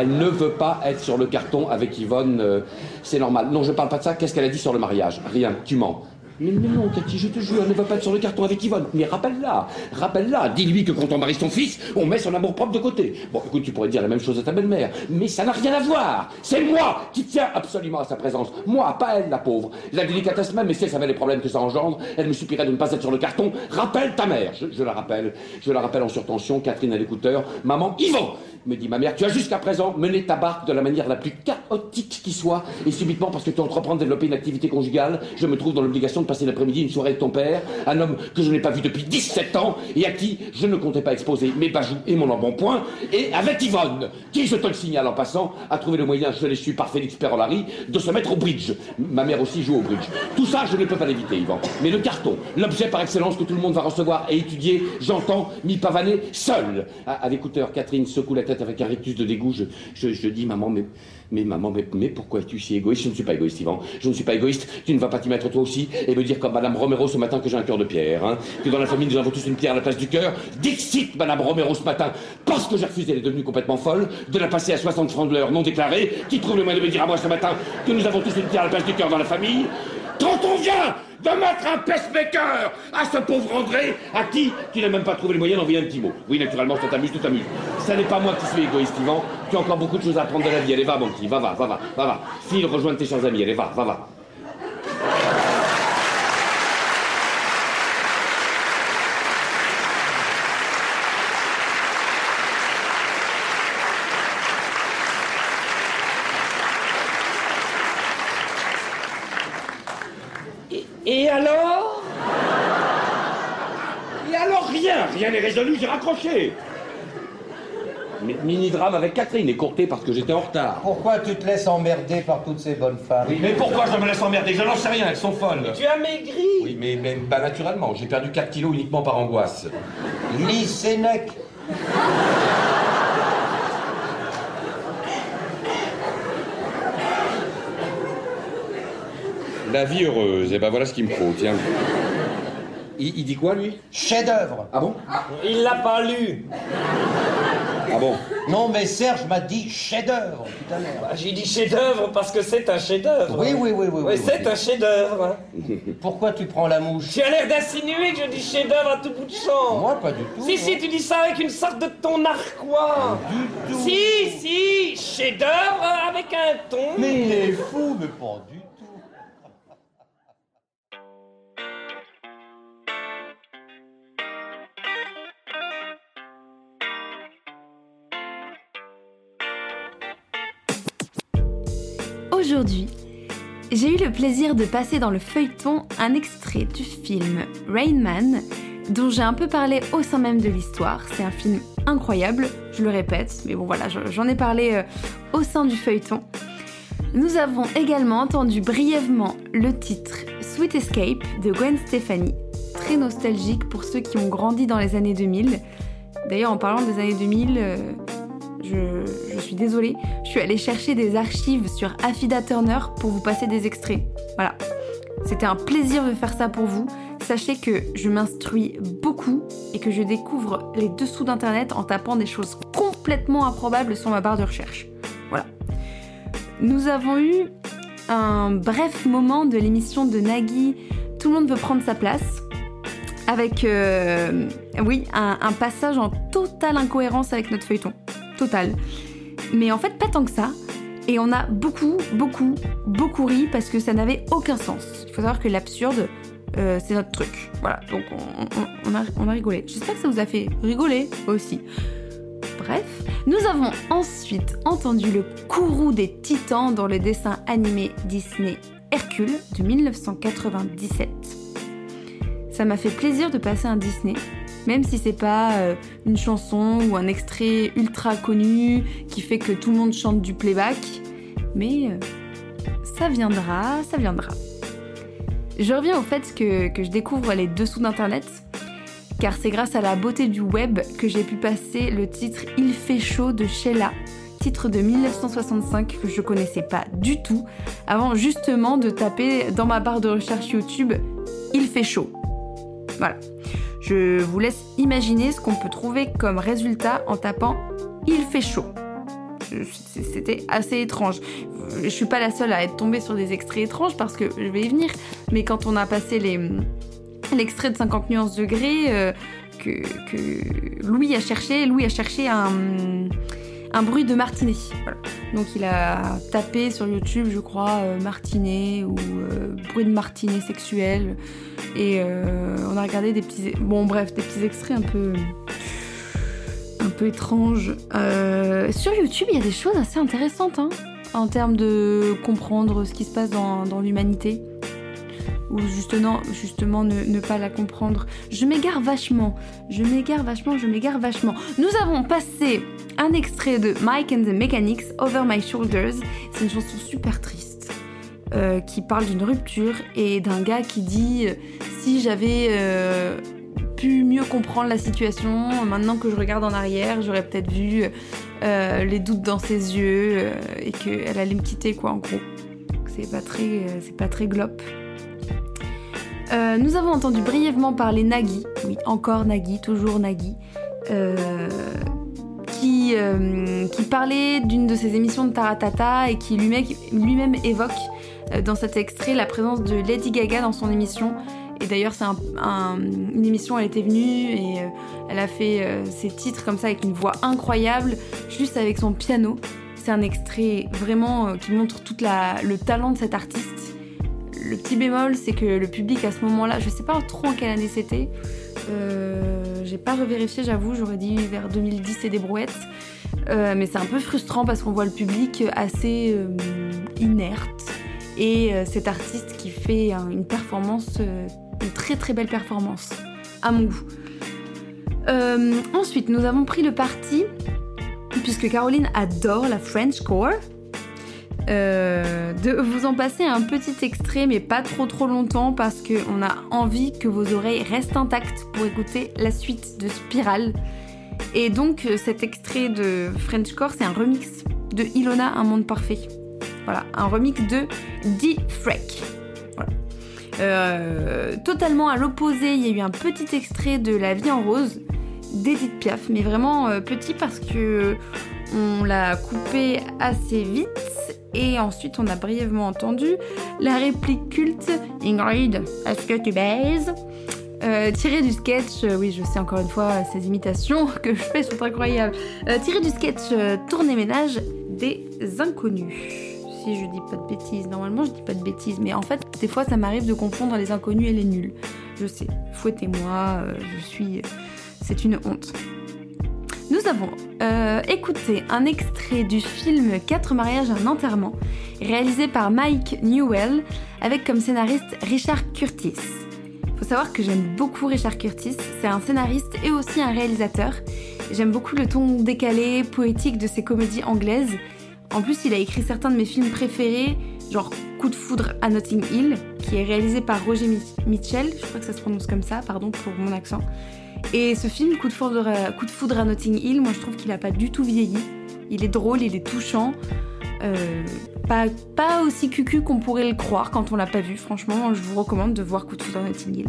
Elle, ne veut pas être sur le carton avec Yvonne, euh, c'est normal. Non, je parle pas de ça. Qu'est-ce qu'elle a dit sur le mariage? Rien, tu mens. Mais, non, Cathy, je te jure, ne veut pas être sur le carton avec Yvonne. Mais rappelle-la, rappelle-la. Dis-lui que quand on marie son fils, on met son amour propre de côté. Bon, écoute, tu pourrais dire la même chose à ta belle-mère. Mais ça n'a rien à voir. C'est moi qui tiens absolument à sa présence. Moi, pas elle, la pauvre. La délicatesse même, mais si elle savait les problèmes que ça engendre, elle me supplie de ne pas être sur le carton. Rappelle ta mère. Je, je la rappelle. Je la rappelle en surtension. Catherine à l'écouteur. Maman, Yvon me dit ma mère, tu as jusqu'à présent mené ta barque de la manière la plus chaotique qui soit, et subitement, parce que tu entreprends de développer une activité conjugale, je me trouve dans l'obligation de passer l'après-midi une soirée avec ton père, un homme que je n'ai pas vu depuis 17 ans, et à qui je ne comptais pas exposer mes bajoux et mon embonpoint, et avec Yvonne, qui, je te le signale en passant, a trouvé le moyen, je l'ai su par Félix Perolari, de se mettre au bridge. Ma mère aussi joue au bridge. Tout ça, je ne peux pas l'éviter, Yvan. Mais le carton, l'objet par excellence que tout le monde va recevoir et étudier, j'entends, m'y pavaner, seul. À, à l'écouteur, Catherine secoue la tête avec un rictus de dégoût. Je, je, dis, maman, mais, mais maman, mais, mais pourquoi es-tu si égoïste? Je ne suis pas égoïste, Yvan. Je ne suis pas égoïste. Tu ne vas pas t'y mettre toi aussi et me dire comme Madame Romero ce matin que j'ai un cœur de pierre. Hein, que dans la famille, nous avons tous une pierre à la place du cœur. Dixit, Madame Romero ce matin, parce que j'ai refusé, elle est devenue complètement folle, de la passer à 60 francs de l'heure non déclarée, qui trouve le moyen de me dire à moi ce matin que nous avons tous une pierre à la place du cœur dans la famille. Quand on vient de mettre un pacemaker à ce pauvre André, à qui tu n'as même pas trouvé les moyens d'envoyer un petit mot. Oui, naturellement, ça t'amuse, tout t'amuse. Ça n'est pas moi qui suis égoïste, Yvan. Tu as encore beaucoup de choses à apprendre de la vie. Allez, va, mon petit, va, va, va, va, va, va. File tes chers amis, allez, va, va. Et alors Et alors n'est résolu, j'ai raccroché. Mi- Mini-drame avec Catherine, écourté parce que j'étais en retard. Pourquoi tu te laisses emmerder par toutes ces bonnes femmes Oui, mais pourquoi je me laisse emmerder? Je n'en sais rien, elles sont folles. Tu as maigri Oui, mais, mais bah, naturellement, j'ai perdu 4 kilos uniquement par angoisse. Lis Sénèque. La vie heureuse, et ben voilà ce qu'il me faut, tiens. Il, il dit quoi, lui? Chef-d'œuvre. Ah bon? Il l'a pas lu. Ah bon? Non, mais Serge m'a dit chef-d'œuvre tout à l'heure. Bah, J'ai dit chef-d'œuvre parce que c'est un chef-d'œuvre. Oui, oui, oui, oui. oui, c'est oui. un chef-d'œuvre. hein. Pourquoi tu prends la mouche Tu as l'air d'insinuer que je dis chef-d'œuvre à tout bout de champ. Moi, pas du tout. Si, si, tu dis ça avec une sorte de ton narquois. Du tout. Si, si, chef-d'œuvre avec un ton. Mais il est fou, mais pas J'ai eu le plaisir de passer dans le feuilleton un extrait du film Rain Man, dont j'ai un peu parlé au sein même de l'histoire. C'est un film incroyable, je le répète, mais bon voilà, je- j'en ai parlé euh, au sein du feuilleton. Nous avons également entendu brièvement le titre Sweet Escape de Gwen Stefani, très nostalgique pour ceux qui ont grandi dans les années 2000. D'ailleurs, en parlant des années 2000, euh, je, suis désolée, je suis allée chercher des archives sur Affida Turner pour vous passer des extraits. Voilà. C'était un plaisir de faire ça pour vous. Sachez que je m'instruis beaucoup et que je découvre les dessous d'internet en tapant des choses complètement improbables sur ma barre de recherche. Voilà. Nous avons eu un bref moment de l'émission de Nagui Tout le monde veut prendre sa place avec euh, oui un passage en totale incohérence avec notre feuilleton total. Mais en fait pas tant que ça. Et on a beaucoup beaucoup beaucoup ri parce que ça n'avait aucun sens. Il faut savoir que l'absurde euh, c'est notre truc. Voilà. Donc on, on- on a, on a rigolé. J'espère que ça vous a fait rigoler aussi. Bref, nous avons ensuite entendu le courroux des titans dans le dessin animé Disney Hercule de 1997. Ça m'a fait plaisir de passer un Disney, même si c'est pas euh, une chanson ou un extrait ultra connu qui fait que tout le monde chante du playback, mais euh, ça viendra, ça viendra. Je reviens au fait que, que je découvre les dessous d'Internet, car c'est grâce à la beauté du web que j'ai pu passer le titre Il fait chaud de Sheila, titre de 1965 que je connaissais pas du tout, avant justement de taper dans ma barre de recherche YouTube Il fait chaud. Voilà. Je vous laisse imaginer ce qu'on peut trouver comme résultat en tapant Il fait chaud. C'était assez étrange. Je suis pas la seule à être tombée sur des extraits étranges parce que je vais y venir. Mais quand on a passé l'extrait de 50 nuances degrés euh, que Louis a cherché, Louis a cherché un, un bruit de martinet. Donc il a tapé sur YouTube, je crois, euh, martinet ou euh, bruit de martinet sexuel. Et euh, on a regardé des petits, bon bref, des petits extraits un peu un peu étranges. Sur YouTube, il y a des choses assez intéressantes hein, en termes de comprendre ce qui se passe dans l'humanité ou justement, justement ne, pas la comprendre. Je m'égare vachement, je m'égare vachement, je m'égare vachement. Nous avons passé un extrait de Mike and the Mechanics, Over My Shoulders. C'est une chanson super triste euh, qui parle d'une rupture et d'un gars qui dit euh, si j'avais euh, pu mieux comprendre la situation, maintenant que je regarde en arrière, j'aurais peut-être vu les doutes dans ses yeux et qu'elle allait me quitter quoi en gros. C'est pas très, c'est pas très glop. Euh, nous avons entendu brièvement parler Nagui, oui, encore Nagui, toujours Nagui, euh, qui, euh, qui parlait d'une de ses émissions de Taratata et qui lui-même lui-même évoque dans cet extrait la présence de Lady Gaga dans son émission. Et d'ailleurs, c'est un- un- une émission, elle était venue et elle a fait ses titres comme ça avec une voix incroyable, juste avec son piano. C'est un extrait vraiment qui montre tout le talent de cet artiste. Le petit bémol, c'est que le public à ce moment-là, je sais pas trop en quelle année c'était, euh, j'ai pas revérifié, j'avoue, j'aurais dit vers 2010 et des brouettes. Euh, mais c'est un peu frustrant parce qu'on voit le public assez euh, inerte et euh, cet artiste qui fait un- une performance, une très très belle performance, à mon goût. Ensuite, nous avons pris le parti, puisque Caroline adore la French core, euh, de vous en passer un petit extrait, mais pas trop trop longtemps, parce qu'on a envie que vos oreilles restent intactes pour écouter la suite de Spiral. Et donc, euh, cet extrait de French Core, c'est un remix de Ilona, Un monde parfait. Voilà, un remix de D. Freck. Voilà. Euh, totalement à l'opposé, il y a eu un petit extrait de La vie en rose d'Edith Piaf, mais vraiment euh, petit parce que on l'a coupé assez vite et ensuite on a brièvement entendu la réplique culte Ingrid, est-ce que tu baises euh, tiré du sketch, euh, oui je sais encore une fois ces imitations [LAUGHS] que je fais sont incroyables, euh, tiré du sketch euh, Tournée ménage des inconnus. Si je dis pas de bêtises, normalement je dis pas de bêtises, mais en fait des fois ça m'arrive de confondre les inconnus et les nuls. Je sais, fouettez-moi, euh, je suis... C'est une honte. Nous avons euh, écouté un extrait du film 4 mariages, un enterrement, réalisé par Mike Newell, avec comme scénariste Richard Curtis. Faut savoir que j'aime beaucoup Richard Curtis, c'est un scénariste et aussi un réalisateur. J'aime beaucoup le ton décalé, poétique de ses comédies anglaises. En plus, il a écrit certains de mes films préférés, genre Coup de foudre à Notting Hill, qui est réalisé par Roger Mi- Mitchell, je crois que ça se prononce comme ça, pardon pour mon accent. Et ce film, Coup de foudre, à- Coup de foudre à Notting Hill, moi je trouve qu'il a pas du tout vieilli. Il est drôle, il est touchant. Euh, pas, pas aussi cucu qu'on pourrait le croire quand on l'a pas vu. Franchement, je vous recommande de voir Coup de foudre à Notting Hill.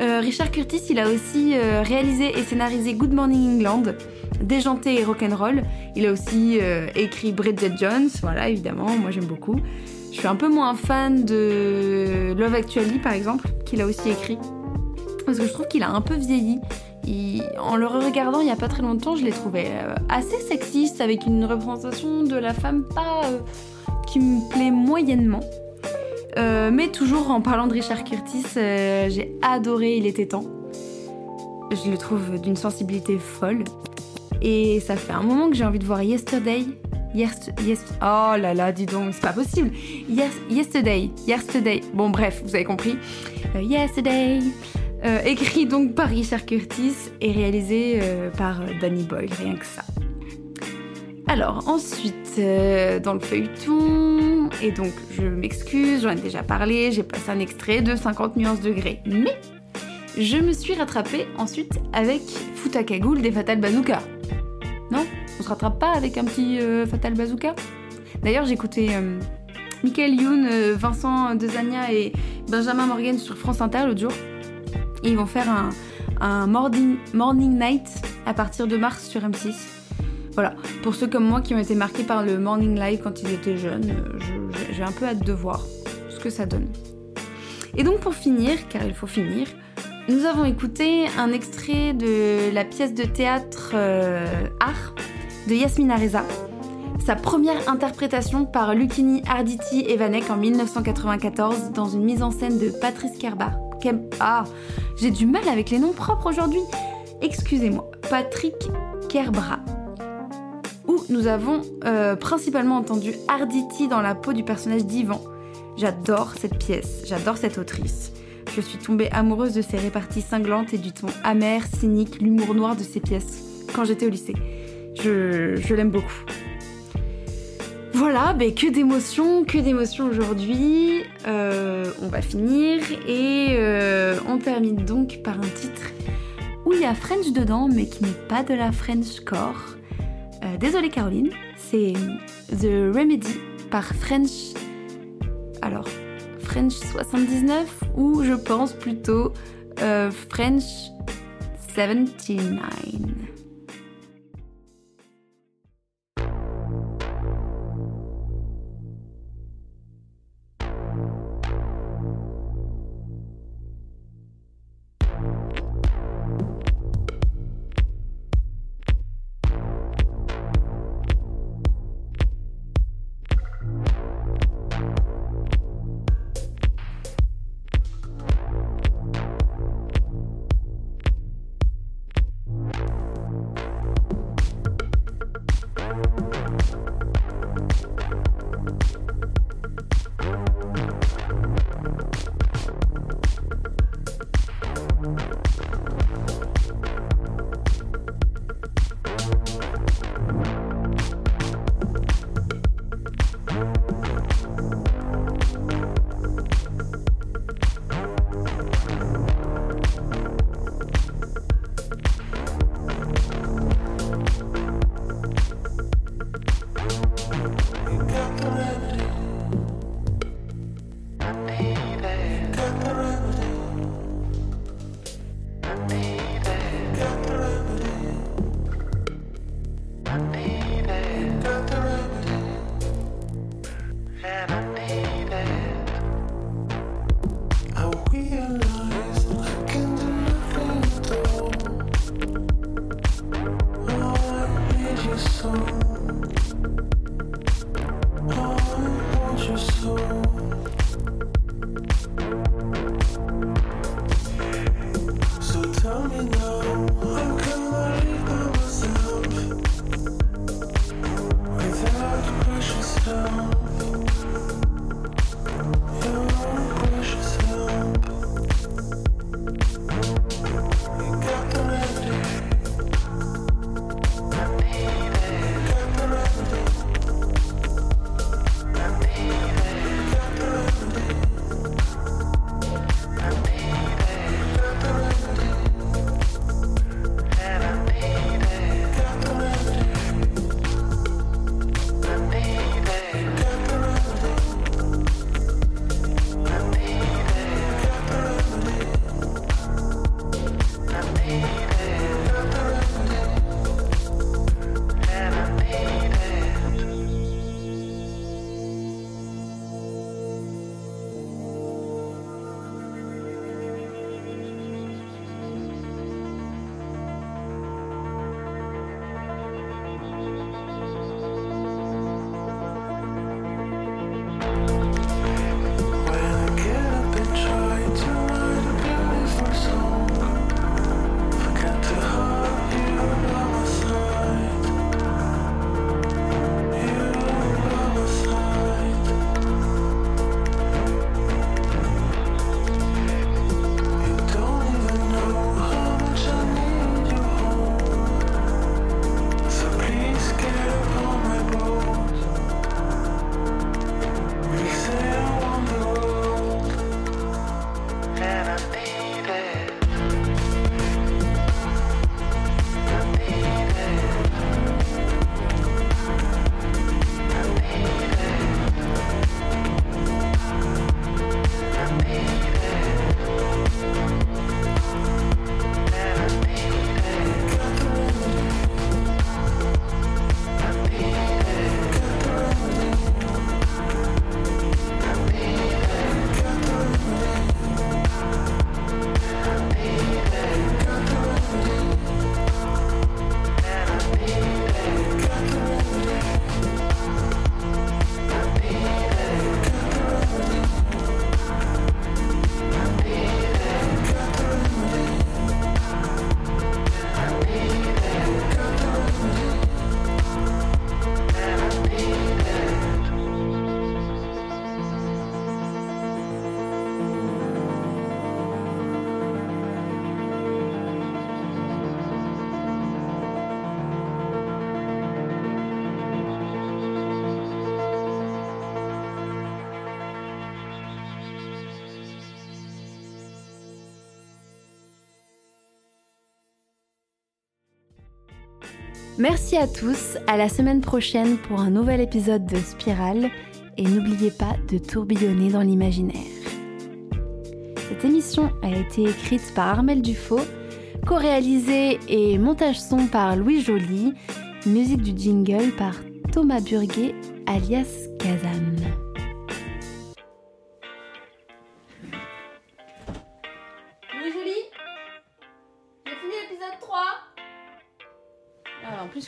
Euh, Richard Curtis, il a aussi euh, réalisé et scénarisé Good Morning England, Déjanté et Rock'n'Roll. Il a aussi euh, écrit Bridget Jones, voilà, évidemment, moi j'aime beaucoup. Je suis un peu moins fan de Love Actually, par exemple, qu'il a aussi écrit. Parce que je trouve qu'il a un peu vieilli. Il- en le regardant il y a pas très longtemps, je l'ai trouvé assez sexiste, avec une représentation de la femme pas qui me plaît moyennement. Euh, mais toujours en parlant de Richard Curtis, euh, j'ai adoré Il était temps. Je le trouve d'une sensibilité folle. Et ça fait un moment que j'ai envie de voir Yesterday. Yes, oh là là, dis donc, c'est pas possible. Yes, yesterday, yesterday. Bon, bref, vous avez compris. Euh, yesterday. Écrit donc par Richard Curtis et réalisé par Danny Boyle, rien que ça. Alors ensuite, euh, dans le feuilleton, et donc je m'excuse, j'en ai déjà parlé, j'ai passé un extrait de 50 nuances degrés. Mais je me suis rattrapée ensuite avec Futakagoul des Fatal Bazooka. Non? On se rattrape pas avec un petit euh, Fatal Bazooka? D'ailleurs, j'ai écouté euh, Michael Youn, euh, Vincent Dezania et Benjamin Morgan sur France Inter l'autre jour. Et ils vont faire un, morning night à partir de mars sur M6. Voilà, pour ceux comme moi qui ont été marqués par le morning live quand ils étaient jeunes, euh, j'ai un peu hâte de voir ce que ça donne. Et donc pour finir, car il faut finir, nous avons écouté un extrait de la pièce de théâtre euh, Art de Yasmina Reza. Sa première interprétation par Lucini Arditi Evanek en 1994 dans une mise en scène de Patrice Kerbar. Kem- ah, j'ai du mal avec les noms propres aujourd'hui. Excusez-moi, Patrick Kerbra. Nous avons euh, principalement entendu Arditi dans la peau du personnage d'Ivan. J'adore cette pièce, j'adore cette autrice. Je suis tombée amoureuse de ses réparties cinglantes et du ton amer, cynique, l'humour noir de ses pièces quand j'étais au lycée. Je, l'aime beaucoup. Voilà, ben que d'émotions, que d'émotions aujourd'hui. Euh, on va finir et euh, on termine donc par un titre où il y a French dedans, mais qui n'est pas de la Frenchcore. Euh, désolée Caroline, c'est The Remedy par French. Alors, French 79 ou je pense plutôt euh, French 79. Merci à tous, à la semaine prochaine pour un nouvel épisode de Spirale et n'oubliez pas de tourbillonner dans l'imaginaire. Cette émission a été écrite par Armel Dufaux, co-réalisée et montage son par Louis Joly, musique du jingle par Thomas Burguet alias Kazam.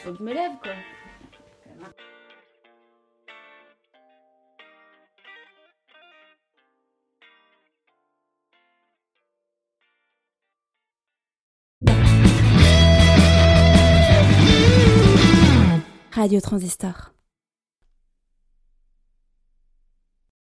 Faut que je me lève, quoi. Radio Transistor.